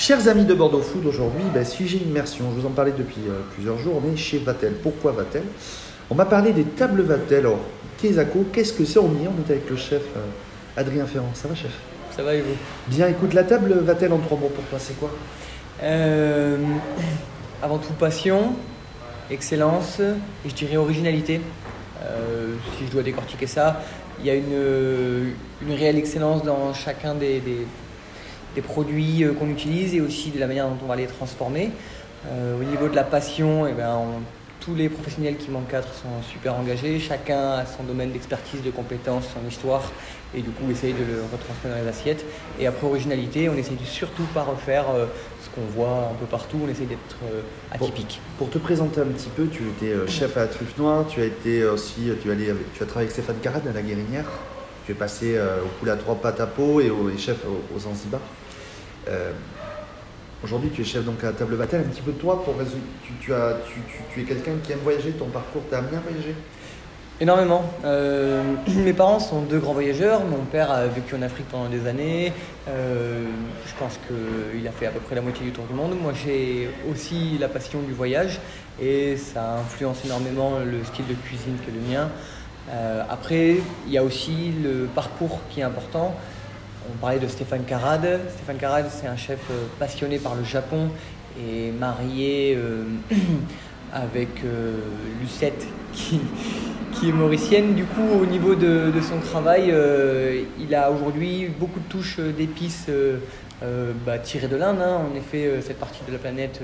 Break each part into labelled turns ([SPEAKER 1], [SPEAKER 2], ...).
[SPEAKER 1] Chers amis de Bordeaux Food, aujourd'hui, ben, sujet immersion. Je vous en parlais depuis euh, plusieurs jours. On est chez Vatel. Pourquoi Vatel? On m'a parlé des tables Vatel. Alors, Kézako, qu'est-ce que c'est? On y est, on est avec le chef euh, Adrien Ferrand. Ça va, chef?
[SPEAKER 2] Ça va et vous?
[SPEAKER 1] Bien, écoute, la table Vatel en trois mots pour toi, c'est quoi?
[SPEAKER 2] Euh, Avant tout, passion, excellence et je dirais originalité. Si je dois décortiquer ça, il y a une, une réelle excellence dans chacun des, des- des produits euh, qu'on utilise et aussi de la manière dont on va les transformer. Euh, au niveau de la passion, eh ben, on- tous les professionnels qui m'encadrent sont super engagés. Chacun a son domaine d'expertise, de compétences, son histoire et du coup essaye de le retransmettre dans les assiettes. Et après originalité, on essaye de surtout pas refaire euh, ce qu'on voit un peu partout. On essaye d'être atypique.
[SPEAKER 1] Pour te présenter un petit peu, tu étais chef à la truffe noire, tu as été aussi, allé tu as travaillé avec Stéphane Carade à la Guérinière, tu es passé euh, au poulet à trois pattes à peau et au chef au- aux Zanzibar. Euh, Aujourd'hui, tu es chef donc à table Vatel. Un petit peu de toi pour. Tu, es quelqu'un qui aime voyager. Ton parcours t'a amené à voyager?
[SPEAKER 2] Énormément. Euh, mes parents sont deux grands voyageurs. Mon père a vécu en Afrique pendant des années. Je pense qu'il a fait à peu près la moitié du tour du monde. Moi, j'ai aussi la passion du voyage et ça influence énormément le style de cuisine que le mien. Euh, après, il y a aussi le parcours qui est important. On parlait de Stéphane Carade. Stéphane Carade, c'est un chef euh, passionné par le Japon et marié euh, avec Lucette qui, est mauricienne. Du coup, au niveau de, son travail, il a aujourd'hui beaucoup de touches d'épices bah, tirées de l'Inde. hein. En effet, cette partie de la planète,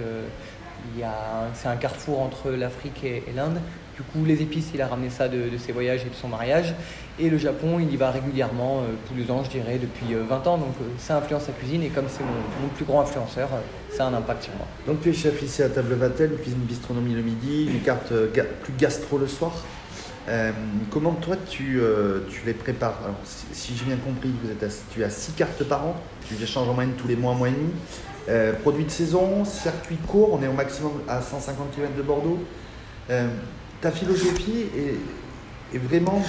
[SPEAKER 2] c'est un carrefour entre l'Afrique et l'Inde. Du coup, les épices, il a ramené ça de, ses voyages et de son mariage. Et le Japon, il y va régulièrement, euh, tous les ans, je dirais, depuis euh, 20 ans. Donc, euh, ça influence sa cuisine. Et comme c'est mon, plus grand influenceur, euh, ça a un impact sur moi.
[SPEAKER 1] Donc tu es chef ici à table Vatel, cuisine bistronomie le midi, une carte euh, plus gastro le soir. Euh, comment toi tu, euh, les prépares? Alors, si, j'ai bien compris, vous êtes tu as six cartes par an, tu les échanges en moyenne tous les mois, mois et demi. Euh, produits de saison, circuit court, on est au maximum à 150 km de Bordeaux. Ta philosophie est, vraiment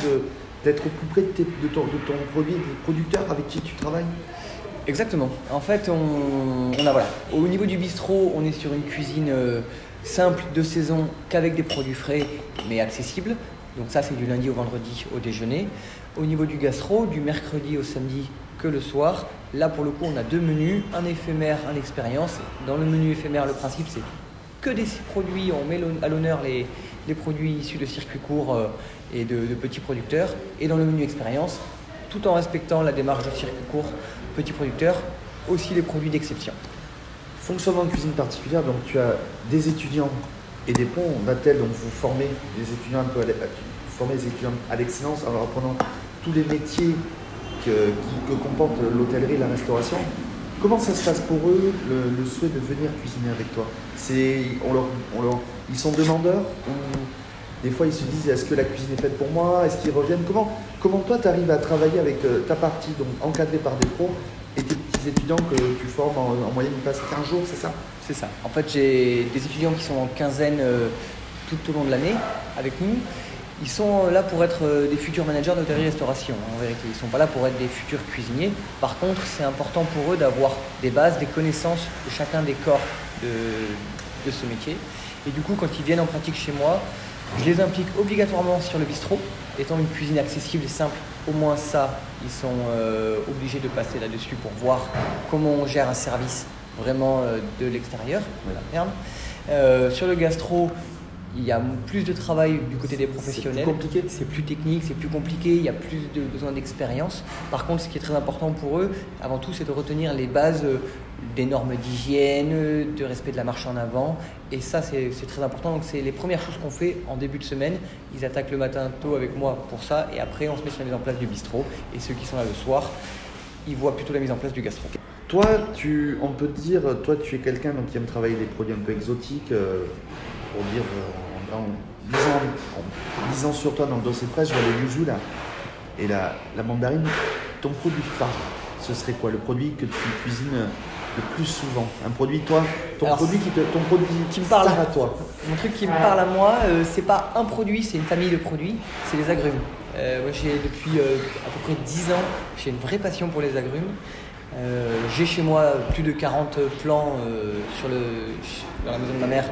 [SPEAKER 1] d'être au plus près de, ton, de ton produit, des producteurs avec qui tu travailles?
[SPEAKER 2] Exactement. En fait, on, on a voilà. Au niveau du bistrot, on est sur une cuisine euh, simple de saison qu'avec des produits frais mais accessibles. Donc ça, c'est du lundi au vendredi au déjeuner. Au niveau du gastro, du mercredi au samedi que le soir. Là, pour le coup, on a deux menus, un éphémère, un expérience. Dans le menu éphémère, le principe, c'est que des produits, on met à l'honneur les, les produits issus de circuits courts euh, et de, petits producteurs. Et dans le menu expérience, tout en respectant la démarche de circuit court, petits producteurs, aussi les produits d'exception.
[SPEAKER 1] Fonctionnement de cuisine particulière, donc tu as des étudiants et des ponts, va-t-elle donc vous former des étudiants un peu à l'e- vous formez des étudiants à l'excellence en leur apprenant tous les métiers que, que comporte l'hôtellerie, la restauration. Comment ça se passe pour eux, le, souhait de venir cuisiner avec toi? Ils sont demandeurs des fois ils se disent est-ce que la cuisine est faite pour moi? Est-ce qu'ils reviennent? Comment, comment toi tu arrives à travailler avec euh, ta partie donc encadrée par des pros et tes petits étudiants que tu formes en, en moyenne ils passent 15 jours, c'est ça?
[SPEAKER 2] C'est ça. En fait, j'ai des étudiants qui sont en quinzaine euh, tout au long de l'année avec nous. Ils sont là pour être euh, des futurs managers d'hôtellerie-restauration, en vérité. Ils ne sont pas là pour être des futurs cuisiniers. Par contre, c'est important pour eux d'avoir des bases, des connaissances de chacun des corps de, ce métier. Et du coup, quand ils viennent en pratique chez moi, je les implique obligatoirement sur le bistrot. Étant une cuisine accessible et simple, au moins ça, ils sont euh, obligés de passer là-dessus pour voir comment on gère un service vraiment euh, de l'extérieur, de l'interne. Euh, sur le gastro, il y a plus de travail du côté des professionnels.
[SPEAKER 1] plus compliqué
[SPEAKER 2] C'est plus technique, c'est plus compliqué, il y a plus de besoin d'expérience. Par contre, ce qui est très important pour eux, avant tout, c'est de retenir les bases euh, des normes d'hygiène, euh, de respect de la marche en avant. Et ça, c'est c'est très important. Donc, c'est les premières choses qu'on fait en début de semaine. Ils attaquent le matin tôt avec moi pour ça. Et après, on se met sur la mise en place du bistrot. Et ceux qui sont là le soir, ils voient plutôt la mise en place du gastro.
[SPEAKER 1] Toi, tu, on peut te dire, toi, tu es quelqu'un qui aime travailler des produits un peu exotiques, euh, pour dire, euh, en, en lisant, en lisant sur toi dans le dossier de presse, je vois le yuzu là, et la, la mandarine. Ton produit phare, ce serait quoi Le produit que tu cuisines le plus souvent? Un produit, toi, ton
[SPEAKER 2] Alors,
[SPEAKER 1] produit qui te, ton produit
[SPEAKER 2] qui me parle.
[SPEAKER 1] à toi?
[SPEAKER 2] Mon truc qui me parle à moi, euh, c'est pas un produit, c'est une famille de produits, c'est les agrumes. Euh, moi, j'ai depuis euh, à peu près 10 ans, j'ai une vraie passion pour les agrumes. J'ai chez moi plus de 40 plants sur le, dans la maison de ma mère.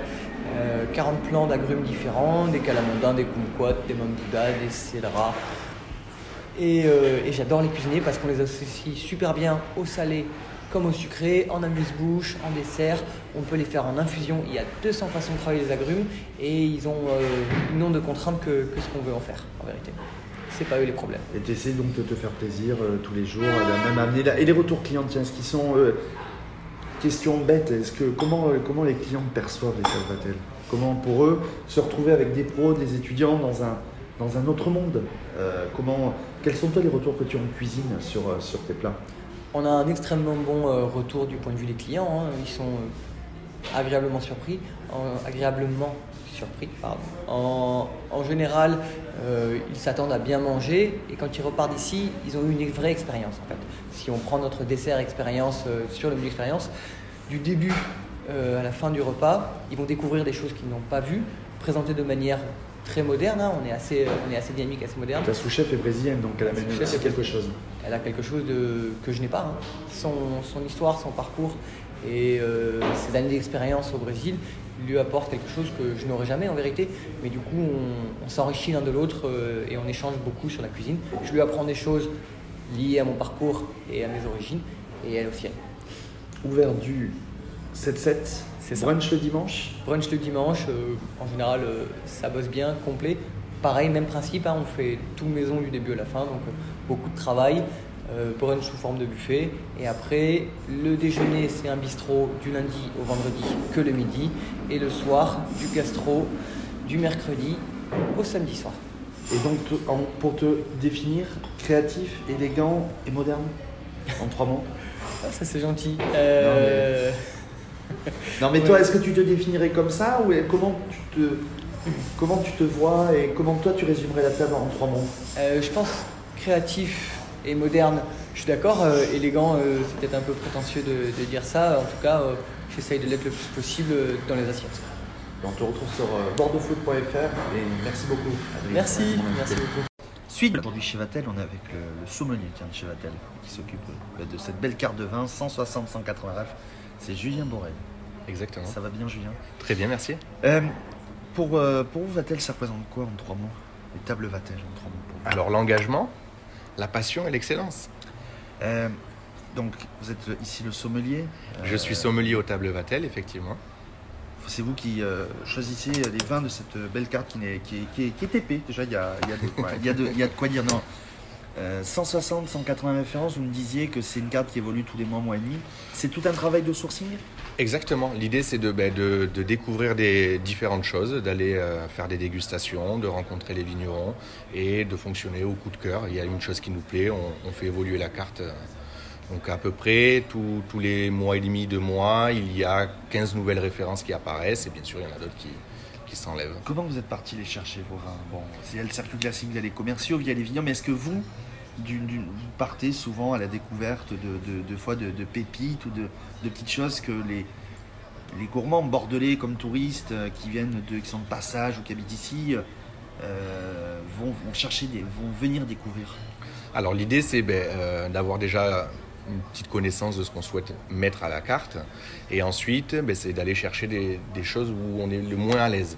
[SPEAKER 2] 40 plants d'agrumes différents, des calamondins, des kumquats, des mamboudas, des cédrats. Et, et j'adore les cuisiner parce qu'on les associe super bien au salé, comme au sucré, en amuse-bouche, en dessert. On peut les faire en infusion. Il y a 200 façons de travailler les agrumes et ils ont euh, une de contraintes que, ce qu'on veut en faire, en vérité. C'est pas eux les problèmes.
[SPEAKER 1] Et tu essaies donc de te faire plaisir euh, tous les jours, même amener Et les retours clients, tiens, ce qui sont. Euh, question bête, est-ce que, comment, comment les clients perçoivent les salvatelles Comment pour eux se retrouver avec des pros, des étudiants dans un, dans un autre monde? Comment, Quels sont toi les retours que tu as en cuisine sur, sur tes plats?
[SPEAKER 2] On a un extrêmement bon euh, retour du point de vue des clients. Hein. Ils sont euh, agréablement surpris. agréablement surpris, En, général, euh, ils s'attendent à bien manger et quand ils repartent d'ici, ils ont eu une vraie expérience en fait. Si on prend notre dessert expérience sur le menu expérience, du début à la fin du repas, ils vont découvrir des choses qu'ils n'ont pas vues, présentées de manière très moderne. Hein. On, est assez, on est assez dynamique, assez moderne.
[SPEAKER 1] Ta sous-chef est brésilienne, donc elle amène aussi quelque chose.
[SPEAKER 2] Elle a quelque chose de, que je n'ai pas. Hein. Son, son, histoire, son parcours et euh, ses années d'expérience au Brésil lui apportent quelque chose que je n'aurais jamais en vérité. Mais du coup, on, s'enrichit l'un de l'autre euh, et on échange beaucoup sur la cuisine. Je lui apprends des choses liées à mon parcours et à mes origines et elle aussi.
[SPEAKER 1] Ouvert du 7-7 c'est Brunch le dimanche
[SPEAKER 2] Brunch le dimanche, euh, en général, euh, ça bosse bien, complet. Pareil, même principe, hein, on fait tout maison du début à la fin, donc euh, beaucoup de travail. brunch sous forme de buffet. Et après, le déjeuner, c'est un bistrot du lundi au vendredi que le midi. Et le soir, du gastro du mercredi au samedi soir.
[SPEAKER 1] Et donc, pour te définir, créatif, élégant et moderne En trois mots?
[SPEAKER 2] ah, Ça, c'est gentil.
[SPEAKER 1] non, mais toi, est-ce que tu te définirais comme ça ou comment tu te, comment tu te vois et comment toi tu résumerais la table en trois mots?
[SPEAKER 2] Euh, Je pense créatif et moderne. Je suis d'accord, euh, élégant, euh, c'est peut-être un peu prétentieux de, dire ça. En tout cas, j'essaye de l'être le plus possible dans les assiettes.
[SPEAKER 1] On te retrouve sur bordeauxfoot.fr et merci beaucoup.
[SPEAKER 2] Merci, merci beaucoup.
[SPEAKER 1] Suite, aujourd'hui chez Vatel, on est avec le, sommelier de chez Vatel qui s'occupe de cette belle carte de vin 160-189 c'est Julien Borel.
[SPEAKER 3] Exactement.
[SPEAKER 1] Ça va bien, Julien?
[SPEAKER 3] Très bien, merci.
[SPEAKER 1] Euh, pour, euh, pour vous, Vatel, ça représente quoi en trois mots? Les tables Vatel en trois mots
[SPEAKER 3] Alors, l'engagement, la passion et l'excellence.
[SPEAKER 1] Euh, donc, vous êtes ici le sommelier?
[SPEAKER 3] Je suis sommelier aux tables Vatel, effectivement.
[SPEAKER 1] C'est vous qui choisissez les vins de cette belle carte qui est, qui. Déjà, il y a, de quoi, dire. Non, 160, 180 références, vous me disiez que c'est une carte qui évolue tous les mois, mois et demi. C'est tout un travail de sourcing?
[SPEAKER 3] Exactement. L'idée, c'est de, ben, de, découvrir des différentes choses, d'aller euh, faire des dégustations, de rencontrer les vignerons et de fonctionner au coup de cœur. Il y a une chose qui nous plaît, on, fait évoluer la carte. Donc à peu près tous les mois et demi, deux mois, il y a 15 nouvelles références qui apparaissent et bien sûr, il y en a d'autres qui, qui s'enlèvent.
[SPEAKER 1] Comment vous êtes parti les chercher, vos vins Bon, c'est le circuit classique via les commerciaux, via les vignerons, mais est-ce que vous, vous partez souvent à la découverte de, de, fois de, pépites ou de, petites choses que les, les gourmands bordelais comme touristes euh, qui viennent de, qui sont de passage ou qui habitent ici euh, vont, vont, chercher des, vont venir découvrir?
[SPEAKER 3] Alors l'idée c'est ben, euh, d'avoir déjà une petite connaissance de ce qu'on souhaite mettre à la carte. Et ensuite ben, c'est d'aller chercher des, choses où on est le moins à l'aise.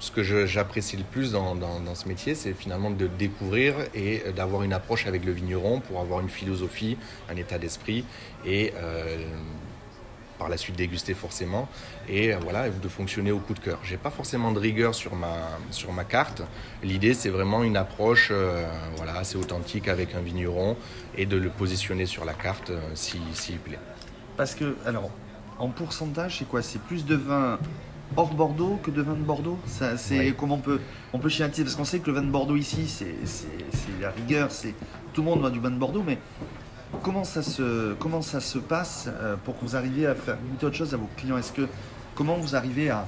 [SPEAKER 3] Ce que j'apprécie le plus dans, ce métier, c'est finalement de découvrir et d'avoir une approche avec le vigneron pour avoir une philosophie, un état d'esprit et euh, par la suite déguster forcément et euh, voilà de fonctionner au coup de cœur. J'ai pas forcément de rigueur sur ma sur ma carte. L'idée c'est vraiment une approche euh, voilà assez authentique avec un vigneron et de le positionner sur la carte s'il si, plaît.
[SPEAKER 1] Parce que alors en pourcentage c'est quoi? C'est plus de vin hors Bordeaux que de vin de Bordeaux? Ça, c'est comment on peut on peut chiantiser parce qu'on sait que le vin de Bordeaux ici c'est, la rigueur c'est tout le monde va du vin de Bordeaux mais comment ça se comment ça se passe euh, pour que vous arriviez à faire goûter autre chose à vos clients? Est-ce que comment vous arrivez à,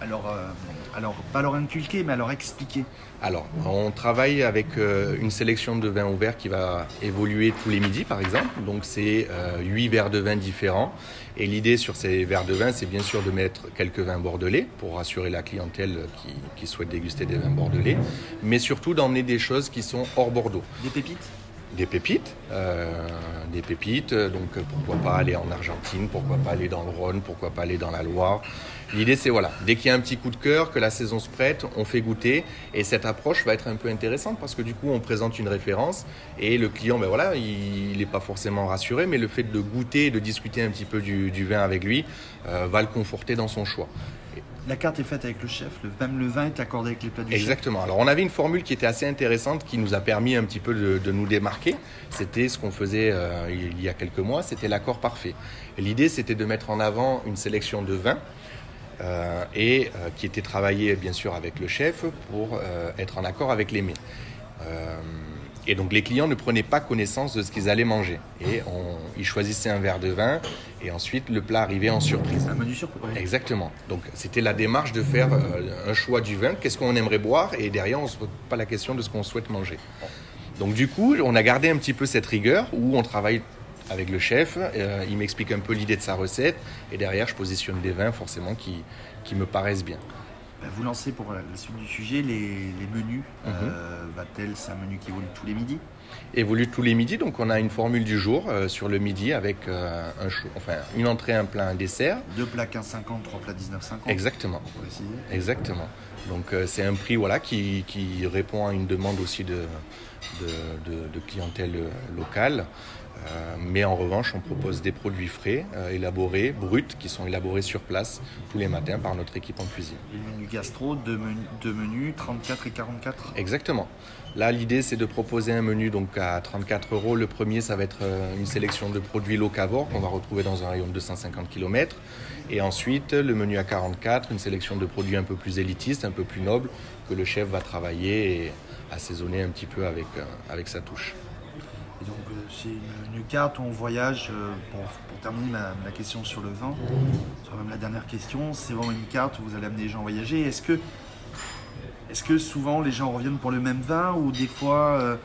[SPEAKER 1] alors euh, alors pas leur inculquer mais à leur expliquer?
[SPEAKER 3] Alors on travaille avec euh, une sélection de vins ouverts qui va évoluer tous les midis par exemple. Donc c'est 8 verres de vin différents. Et l'idée sur ces verres de vin, c'est bien sûr de mettre quelques vins bordelais pour rassurer la clientèle qui, souhaite déguster des vins bordelais, mais surtout d'emmener des choses qui sont hors Bordeaux.
[SPEAKER 1] Des pépites?
[SPEAKER 3] Des pépites, euh, des pépites. Donc pourquoi pas aller en Argentine, pourquoi pas aller dans le Rhône, pourquoi pas aller dans la Loire. L'idée c'est voilà, dès qu'il y a un petit coup de cœur, que la saison se prête, on fait goûter et cette approche va être un peu intéressante parce que du coup on présente une référence et le client ben voilà, il n'est pas forcément rassuré mais le fait de goûter, de discuter un petit peu du, vin avec lui euh, va le conforter dans son choix.
[SPEAKER 1] La carte est faite avec le chef, le, même le vin est accordé avec les plats du
[SPEAKER 3] Exactement. Alors on avait une formule qui était assez intéressante, qui nous a permis un petit peu de, nous démarquer. C'était ce qu'on faisait euh, il y a quelques mois, c'était l'accord parfait. L'idée c'était de mettre en avant une sélection de vins euh, et euh, qui était travaillé bien sûr avec le chef pour être en accord avec les mets. Et donc les clients ne prenaient pas connaissance de ce qu'ils allaient manger. Et ils choisissaient un verre de vin et ensuite le plat arrivait en surprise.
[SPEAKER 1] Un menu surprise.
[SPEAKER 3] Exactement. Donc c'était la démarche de faire euh, un choix du vin, qu'est-ce qu'on aimerait boire? Et derrière on ne se pose pas la question de ce qu'on souhaite manger. Donc du coup on a gardé un petit peu cette rigueur où on travaille avec le chef, euh, il m'explique un peu l'idée de sa recette et derrière je positionne des vins forcément qui, qui me paraissent bien.
[SPEAKER 1] Bah, vous lancez pour la suite du sujet les, menus. Mhm. Euh, Vatel, c'est un menu qui évolue tous les midis?
[SPEAKER 3] Évolue tous les midis, donc on a une formule du jour euh, sur le midi avec euh, un enfin, une entrée, un plat, un dessert.
[SPEAKER 1] Deux plats 15,50, trois plats 19,50.
[SPEAKER 3] Exactement. Exactement. Donc c'est un prix voilà, qui, répond à une demande aussi de, de clientèle locale. Euh, mais en revanche, on propose des produits frais, euh, élaborés, bruts, qui sont élaborés sur place tous les matins par notre équipe en cuisine.
[SPEAKER 1] Le menu gastro, deux, menus, 34 et 44
[SPEAKER 3] Exactement. Là, l'idée, c'est de proposer un menu donc à 34 euros. Le premier, ça va être euh, une sélection de produits locavores qu'on va retrouver dans un rayon de 250 km. Et ensuite, le menu à 44, une sélection de produits un peu plus élitistes, un peu plus nobles, que le chef va travailler et assaisonner un petit peu avec, avec sa touche
[SPEAKER 1] donc euh, c'est une, carte où on voyage, euh, pour, terminer ma, question sur le vin, sur même la dernière question, c'est vraiment une carte où vous allez amener les gens à voyager. Est-ce que, est que souvent les gens reviennent pour le même vin ou des fois euh,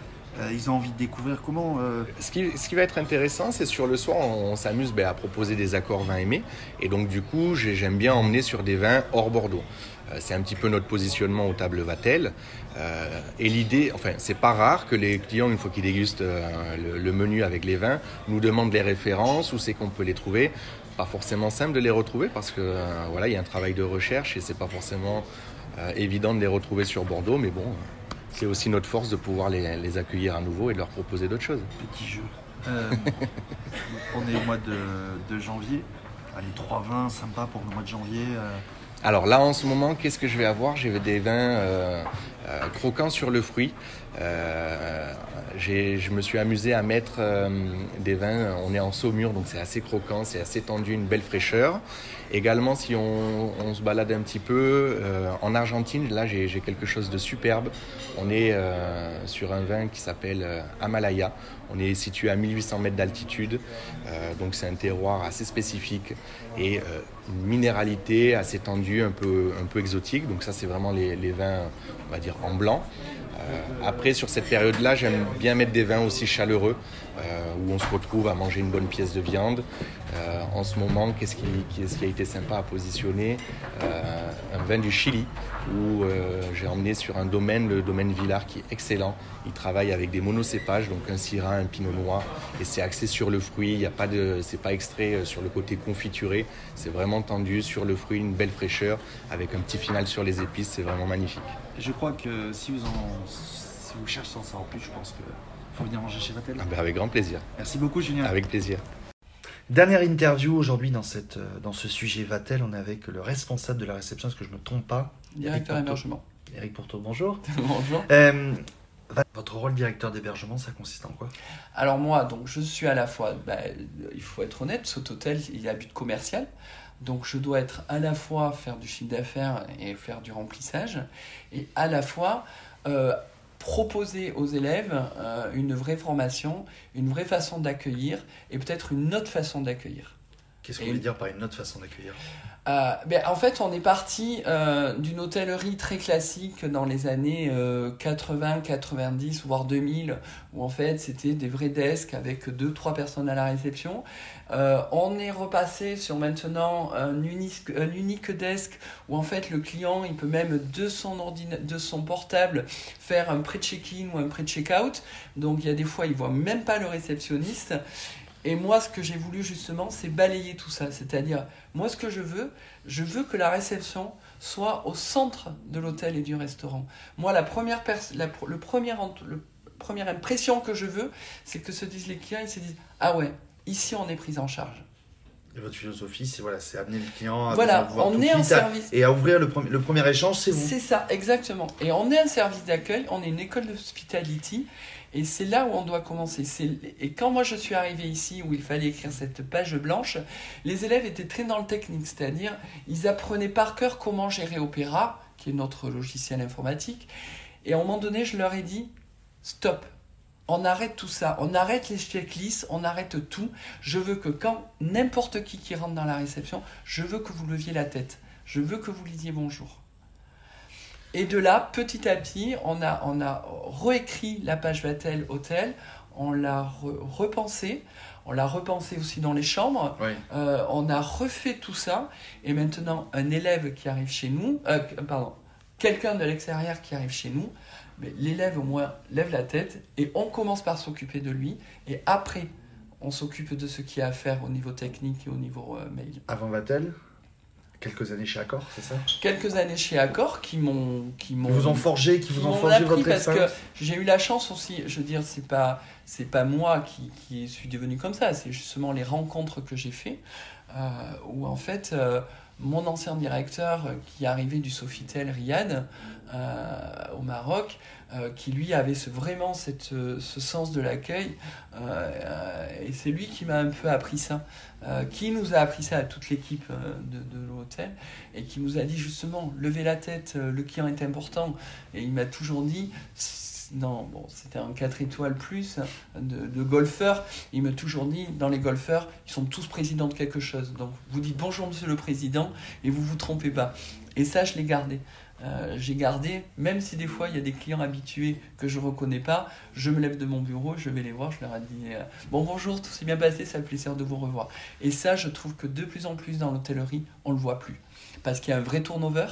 [SPEAKER 1] ils ont envie de découvrir comment
[SPEAKER 3] ce, qui, ce, qui, va être intéressant, c'est sur le soir, on, s'amuse ben, à proposer des accords vins aimés. Et donc du coup, j'aime bien emmener sur des vins hors Bordeaux. Euh, c'est un petit peu notre positionnement au table Vatel. Euh, et l'idée, enfin, c'est pas rare que les clients, une fois qu'ils dégustent euh, le, menu avec les vins, nous demandent les références, où c'est qu'on peut les trouver. Pas forcément simple de les retrouver parce que voilà, il y a un travail de recherche et c'est pas forcément évident de les retrouver sur Bordeaux, mais bon, c'est aussi notre force de pouvoir les, accueillir à nouveau et de leur proposer d'autres choses.
[SPEAKER 1] Petit jeu. on est au mois de, janvier. Allez, trois vins sympas pour le mois de janvier.
[SPEAKER 3] Alors là, en ce moment, qu'est-ce que je vais avoir? J'ai des vins euh, euh, croquants sur le fruit. Euh, je me suis amusé à mettre des vins, on est en saumure, donc c'est assez croquant, c'est assez tendu, une belle fraîcheur. Également, si on, se balade un petit peu, en Argentine, là j'ai quelque chose de superbe. On est sur un vin qui s'appelle Amalaya. On est situé à 1800 mètres d'altitude, donc c'est un terroir assez spécifique et une minéralité assez tendue, un peu, un peu exotique. Donc ça, c'est vraiment les, vins, on va dire, en blanc. Euh, après, sur cette période-là, j'aime bien mettre des vins aussi chaleureux, où on se retrouve à manger une bonne pièce de viande. Euh, en ce moment, qu'est-ce qui, a été sympa à positionner? Un vin du Chili, où j'ai emmené sur un domaine, le domaine Villar, qui est excellent. Il travaille avec des monocépages, donc un Syrah, un Pinot Noir, et c'est axé sur le fruit. Il y a pas de, c'est pas extrait sur le côté confituré. C'est vraiment tendu sur le fruit, une belle fraîcheur, avec un petit final sur les épices. C'est vraiment magnifique.
[SPEAKER 1] Je crois que si vous, en, si vous cherchez en savoir plus, je pense qu'il faut venir manger chez Vatel.
[SPEAKER 3] Ah ben, avec grand plaisir.
[SPEAKER 1] Merci beaucoup, Julien.
[SPEAKER 3] Avec plaisir.
[SPEAKER 1] Dernière interview aujourd'hui dans, cette, dans ce sujet Vatel. On est avec le responsable de la réception, est-ce que je ne me trompe pas
[SPEAKER 4] Directeur d'hébergement.
[SPEAKER 1] Eric Pourteau, bonjour.
[SPEAKER 4] bonjour.
[SPEAKER 1] Euh, votre rôle directeur d'hébergement, ça consiste en quoi?
[SPEAKER 4] Alors moi, donc je suis à la fois, bah, il faut être honnête, cet hôtel, il a but commercial. Donc je dois être à la fois faire du chiffre d'affaires et faire du remplissage, et à la fois euh, proposer aux élèves euh, une vraie formation, une vraie façon d'accueillir, et peut-être une autre façon d'accueillir.
[SPEAKER 1] Qu'est-ce que vous voulez dire par une autre façon d'accueillir?
[SPEAKER 4] Euh, ben, en fait, on est parti euh, d'une hôtellerie très classique dans les années 80, 90, voire 2000, où en fait c'était des vrais desks avec deux, trois personnes à la réception. Euh, on est repassé sur maintenant un unique, un unique desk où en fait le client il peut même de son, de son portable faire un pré-check-in ou un pré-check-out. Donc il y a des fois il voit même pas le réceptionniste. Et moi, ce que j'ai voulu justement, c'est balayer tout ça. C'est-à-dire, moi, ce que je veux, je veux que la réception soit au centre de l'hôtel et du restaurant. Moi, la première, la, le premier, le première impression que je veux, c'est que se disent les clients, ils se disent Ah ouais, ici, on est pris en charge.
[SPEAKER 1] Et votre philosophie, c'est voilà, c'est amener le client à
[SPEAKER 4] voilà, on est un service
[SPEAKER 1] et à ouvrir le, premier, le premier échange, c'est vous.
[SPEAKER 4] C'est ça, exactement. Et on est un service d'accueil, on est une école d'hospitality et c'est là où on doit commencer. Et quand moi je suis arrivé ici, où il fallait écrire cette page blanche, les élèves étaient très dans le technique, c'est-à-dire ils apprenaient par cœur comment gérer Opera, qui est notre logiciel informatique. Et à un moment donné, je leur ai dit, stop, on arrête tout ça, on arrête les checklists, on arrête tout. Je veux que quand n'importe qui qui rentre dans la réception, je veux que vous leviez la tête. Je veux que vous lisiez bonjour. Et de là, petit à petit, on a, on a réécrit la page Vatel Hôtel, on l'a repensé, on l'a repensé aussi dans les chambres, euh, on a refait tout ça, et maintenant, un élève qui arrive chez nous, euh, pardon, quelqu'un de l'extérieur qui arrive chez nous, l'élève au moins lève la tête et on commence par s'occuper de lui, et après, on s'occupe de ce qu'il y a à faire au niveau technique et au niveau euh, mail.
[SPEAKER 1] Avant Vatel? Quelques années chez Accor, c'est ça
[SPEAKER 4] Quelques années chez Accor qui m'ont qui m'ont
[SPEAKER 1] vous ont forgé, qui, vous ont forgé votre
[SPEAKER 4] parce que j'ai eu la chance aussi. Je veux dire, c'est pas c'est pas moi qui, qui suis devenu comme ça. C'est justement les rencontres que j'ai fait euh, où en fait euh, mon ancien directeur qui arrivait du Sofitel Riyad euh, au Maroc euh, qui lui avait vraiment euh, ce sens de l'accueil. Euh, et c'est lui qui m'a un peu appris ça, qui nous a appris ça à toute l'équipe de, de l'hôtel, et qui nous a dit justement, levez la tête, le client est important. Et il m'a toujours dit, non, bon, c'était un 4 étoiles plus de, golfeurs. Il m'a toujours dit, dans les golfeurs, ils sont tous présidents de quelque chose. Donc, vous dites bonjour, monsieur le président, et vous vous trompez pas. Et ça, je l'ai gardé. Euh, j'ai gardé, même si des fois il y a des clients habitués que je reconnais pas, je me lève de mon bureau, je vais les voir, je leur ai dit euh, bon bonjour, tout s'est bien passé, ça fait plaisir de vous revoir. Et ça, je trouve que de plus en plus dans l'hôtellerie, on le voit plus, parce qu'il y a un vrai turnover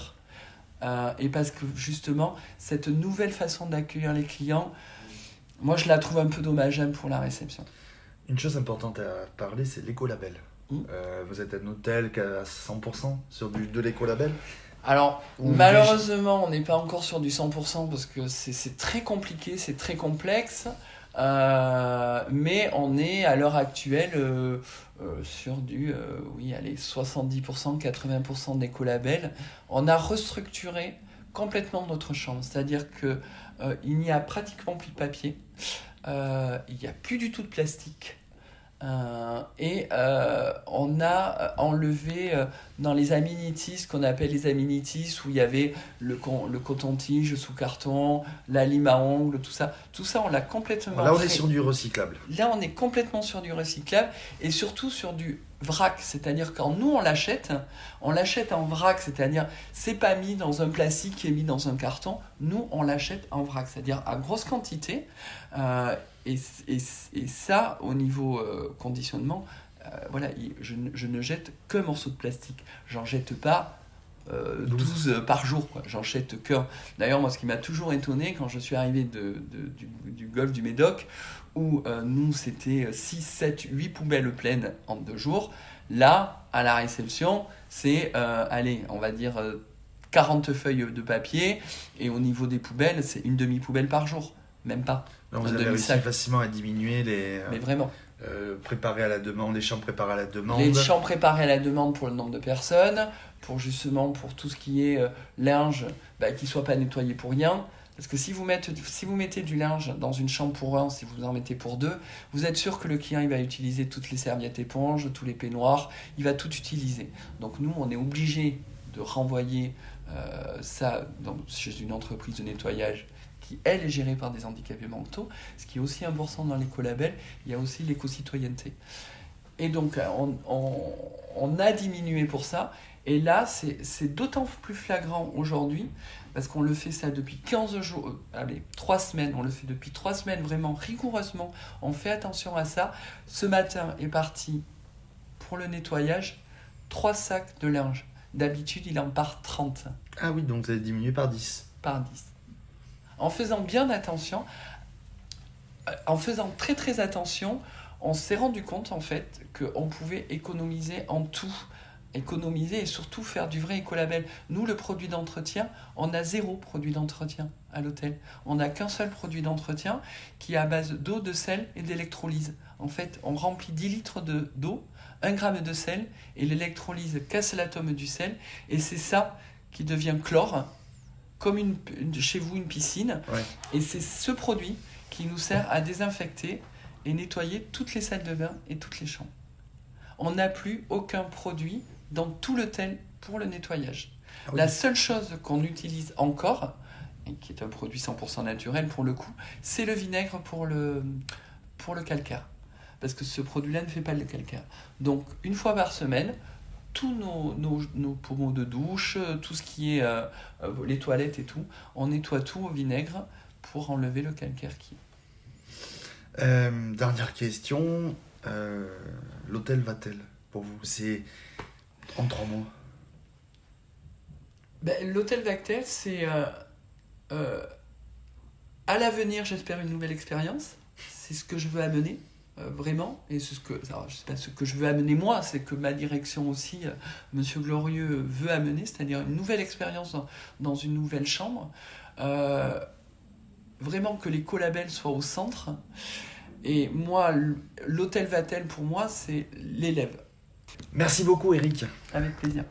[SPEAKER 4] euh, et parce que justement cette nouvelle façon d'accueillir les clients, moi je la trouve un peu dommageable pour la réception.
[SPEAKER 1] Une chose importante à parler, c'est l'écolabel. Mmh. vous êtes un hôtel qui a 100% sur du, de l'écolabel?
[SPEAKER 4] Alors, malheureusement, on n'est pas encore sur du 100% parce que c'est très compliqué, c'est très complexe. Euh, mais on est à l'heure actuelle euh, euh, sur du oui, allez, 70%, 80% d'écolabel. On a restructuré complètement notre chambre, c'est-à-dire que il n'y a pratiquement plus de papier, il n'y a plus du tout de plastique. Euh, et euh, on a enlevé euh, dans les amenities, ce qu'on appelle les amenities, où il y avait le, le coton-tige sous carton, la lime à ongles, tout ça. Tout ça, on l'a complètement.
[SPEAKER 1] Là, on est sur du recyclable.
[SPEAKER 4] Là, on est complètement sur du recyclable et surtout sur du vrac, c'est-à-dire quand nous on l'achète, on l'achète en vrac, c'est-à-dire c'est pas mis dans un plastique qui est mis dans un carton, nous on l'achète en vrac, c'est-à-dire à grosse quantité. Euh, et, et, et, ça, au niveau euh, conditionnement, euh, voilà, je, je, ne jette que morceaux de plastique. J'en jette pas 12. par jour, quoi. J'en jette que. D'ailleurs, moi, ce qui m'a toujours étonné quand je suis arrivé de, de du, du, golfe du Médoc, où nous, c'était 6, 7, 8 poubelles pleines en deux jours. Là, à la réception, c'est, allez, on va dire 40 feuilles de papier, et au niveau des poubelles, c'est une demi-poubelle par jour. Même pas.
[SPEAKER 1] Donc vous avez réussi facilement à diminuer les.
[SPEAKER 4] Euh, Mais vraiment.
[SPEAKER 1] Euh, préparer à la demande, les chambres préparées à la demande.
[SPEAKER 4] Les chambres préparées à la demande pour le nombre de personnes, pour justement pour tout ce qui est euh, linge, bah, qui soit pas nettoyé pour rien. Parce que si vous, mettez, si vous mettez du linge dans une chambre pour un, si vous en mettez pour deux, vous êtes sûr que le client il va utiliser toutes les serviettes éponges, tous les peignoirs, il va tout utiliser. Donc nous, on est obligé de renvoyer euh, ça dans, chez une entreprise de nettoyage qui, elle, est gérée par des handicapés mentaux. Ce qui est aussi important dans l'écolabel, il y a aussi l'éco-citoyenneté. Et donc, on, on a diminué pour ça. Et là, c'est d'autant plus flagrant aujourd'hui, parce qu'on le fait ça depuis 15 jours, euh, allez, 3 semaines, on le fait depuis 3 semaines vraiment rigoureusement, on fait attention à ça. Ce matin est parti pour le nettoyage 3 sacs de linge. D'habitude, il en part 30.
[SPEAKER 1] Ah oui, donc vous avez diminué par 10.
[SPEAKER 4] Par 10. En faisant bien attention, euh, en faisant très très attention, on s'est rendu compte en fait qu'on pouvait économiser en tout économiser et surtout faire du vrai écolabel. Nous, le produit d'entretien, on a zéro produit d'entretien à l'hôtel. On n'a qu'un seul produit d'entretien qui est à base d'eau, de sel et d'électrolyse. En fait, on remplit 10 litres d'eau, 1 gramme de sel et l'électrolyse casse l'atome du sel et c'est ça qui devient chlore, comme une, chez vous une piscine. Et c'est ce produit qui nous sert à désinfecter et nettoyer toutes les salles de bain et toutes les chambres. On n'a plus aucun produit dans tout le tel pour le nettoyage. Ah La seule chose qu'on utilise encore, et qui est un produit 100% naturel pour le coup, c'est le vinaigre pour le, pour le calcaire. Parce que ce produit-là ne fait pas le calcaire. Donc, une fois par semaine, tous nos, nos, nos pommeaux de douche, tout ce qui est euh, euh, les toilettes et tout, on nettoie tout au vinaigre pour enlever le calcaire qui
[SPEAKER 1] euh, dernière question, l'hôtel va-t-elle pour vous? C'est en trois mois
[SPEAKER 4] ben, L'hôtel Vactel, c'est euh, euh, à l'avenir, j'espère, une nouvelle expérience. C'est ce que je veux amener, euh, vraiment. Et ce que, alors, je sais pas ce que je veux amener moi, c'est que ma direction aussi, Monsieur Glorieux, veut amener, c'est-à-dire une nouvelle expérience dans, dans, une nouvelle chambre. vraiment que les collabels soient au centre. Et moi, l'hôtel Vatel, pour moi, c'est l'élève.
[SPEAKER 1] Merci beaucoup, Eric.
[SPEAKER 4] Avec plaisir.